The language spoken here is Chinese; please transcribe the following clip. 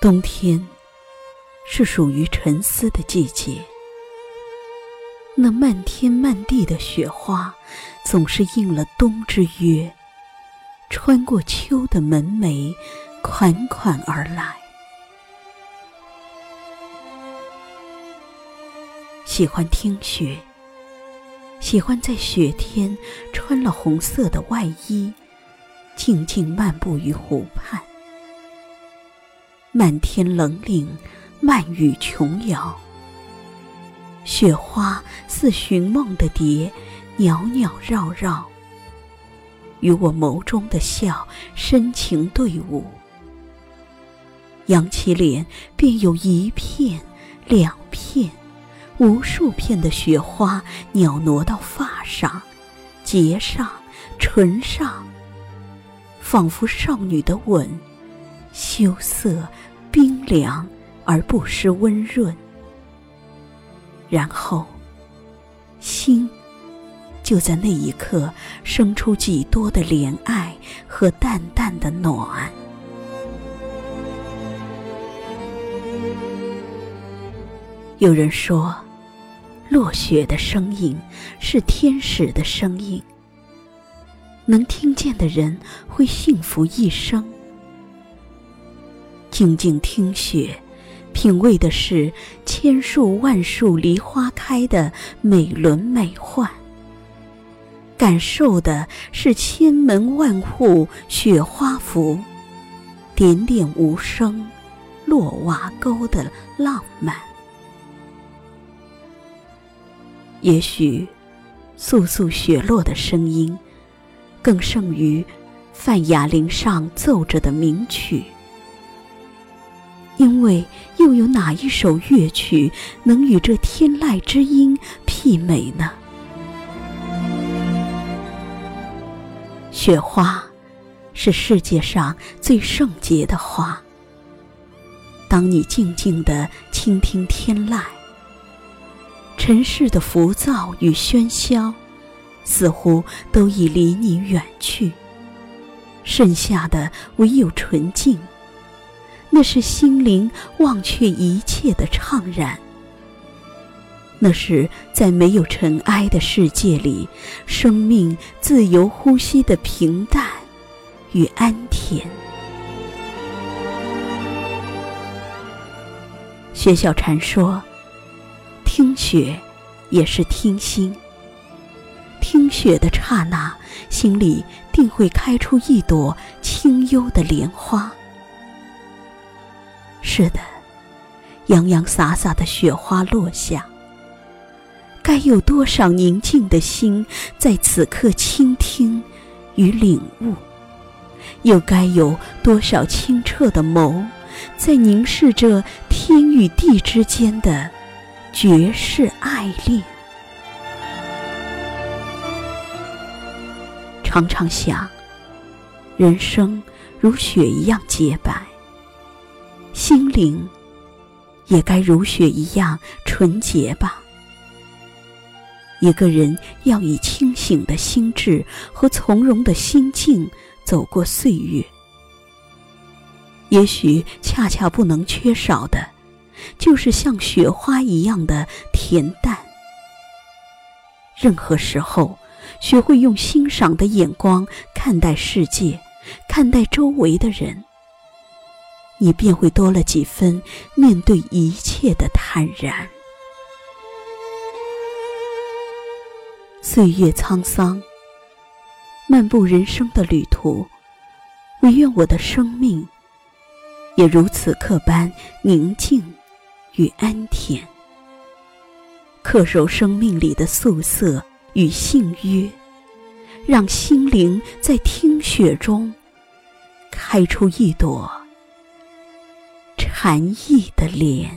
冬天是属于沉思的季节，那漫天漫地的雪花，总是应了冬之约，穿过秋的门楣，款款而来。喜欢听雪，喜欢在雪天穿了红色的外衣，静静漫步于湖畔。漫天冷岭，漫雨琼瑶。雪花似寻梦的蝶，袅袅绕绕，与我眸中的笑深情对舞。扬起脸，便有一片、两片、无数片的雪花袅挪到发上、睫上、唇上，仿佛少女的吻，羞涩。冰凉而不失温润，然后，心就在那一刻生出几多的怜爱和淡淡的暖。有人说，落雪的声音是天使的声音，能听见的人会幸福一生。静静听雪，品味的是千树万树梨花开的美轮美奂；感受的是千门万户雪花浮，点点无声落瓦沟的浪漫。也许，簌簌雪落的声音，更胜于梵雅铃上奏着的名曲。因为又有哪一首乐曲能与这天籁之音媲美呢？雪花是世界上最圣洁的花。当你静静地倾听天籁，尘世的浮躁与喧嚣，似乎都已离你远去，剩下的唯有纯净。那是心灵忘却一切的怅然，那是在没有尘埃的世界里，生命自由呼吸的平淡与安恬。薛小禅说：“听雪，也是听心。听雪的刹那，心里定会开出一朵清幽的莲花。”是的，洋洋洒洒的雪花落下，该有多少宁静的心在此刻倾听与领悟？又该有多少清澈的眸在凝视着天与地之间的绝世爱恋？常常想，人生如雪一样洁白。心灵，也该如雪一样纯洁吧。一个人要以清醒的心智和从容的心境走过岁月，也许恰恰不能缺少的，就是像雪花一样的恬淡。任何时候，学会用欣赏的眼光看待世界，看待周围的人。你便会多了几分面对一切的坦然。岁月沧桑，漫步人生的旅途，唯愿我的生命也如此刻般宁静与安恬，恪守生命里的素色与信约，让心灵在听雪中开出一朵。寒意的脸。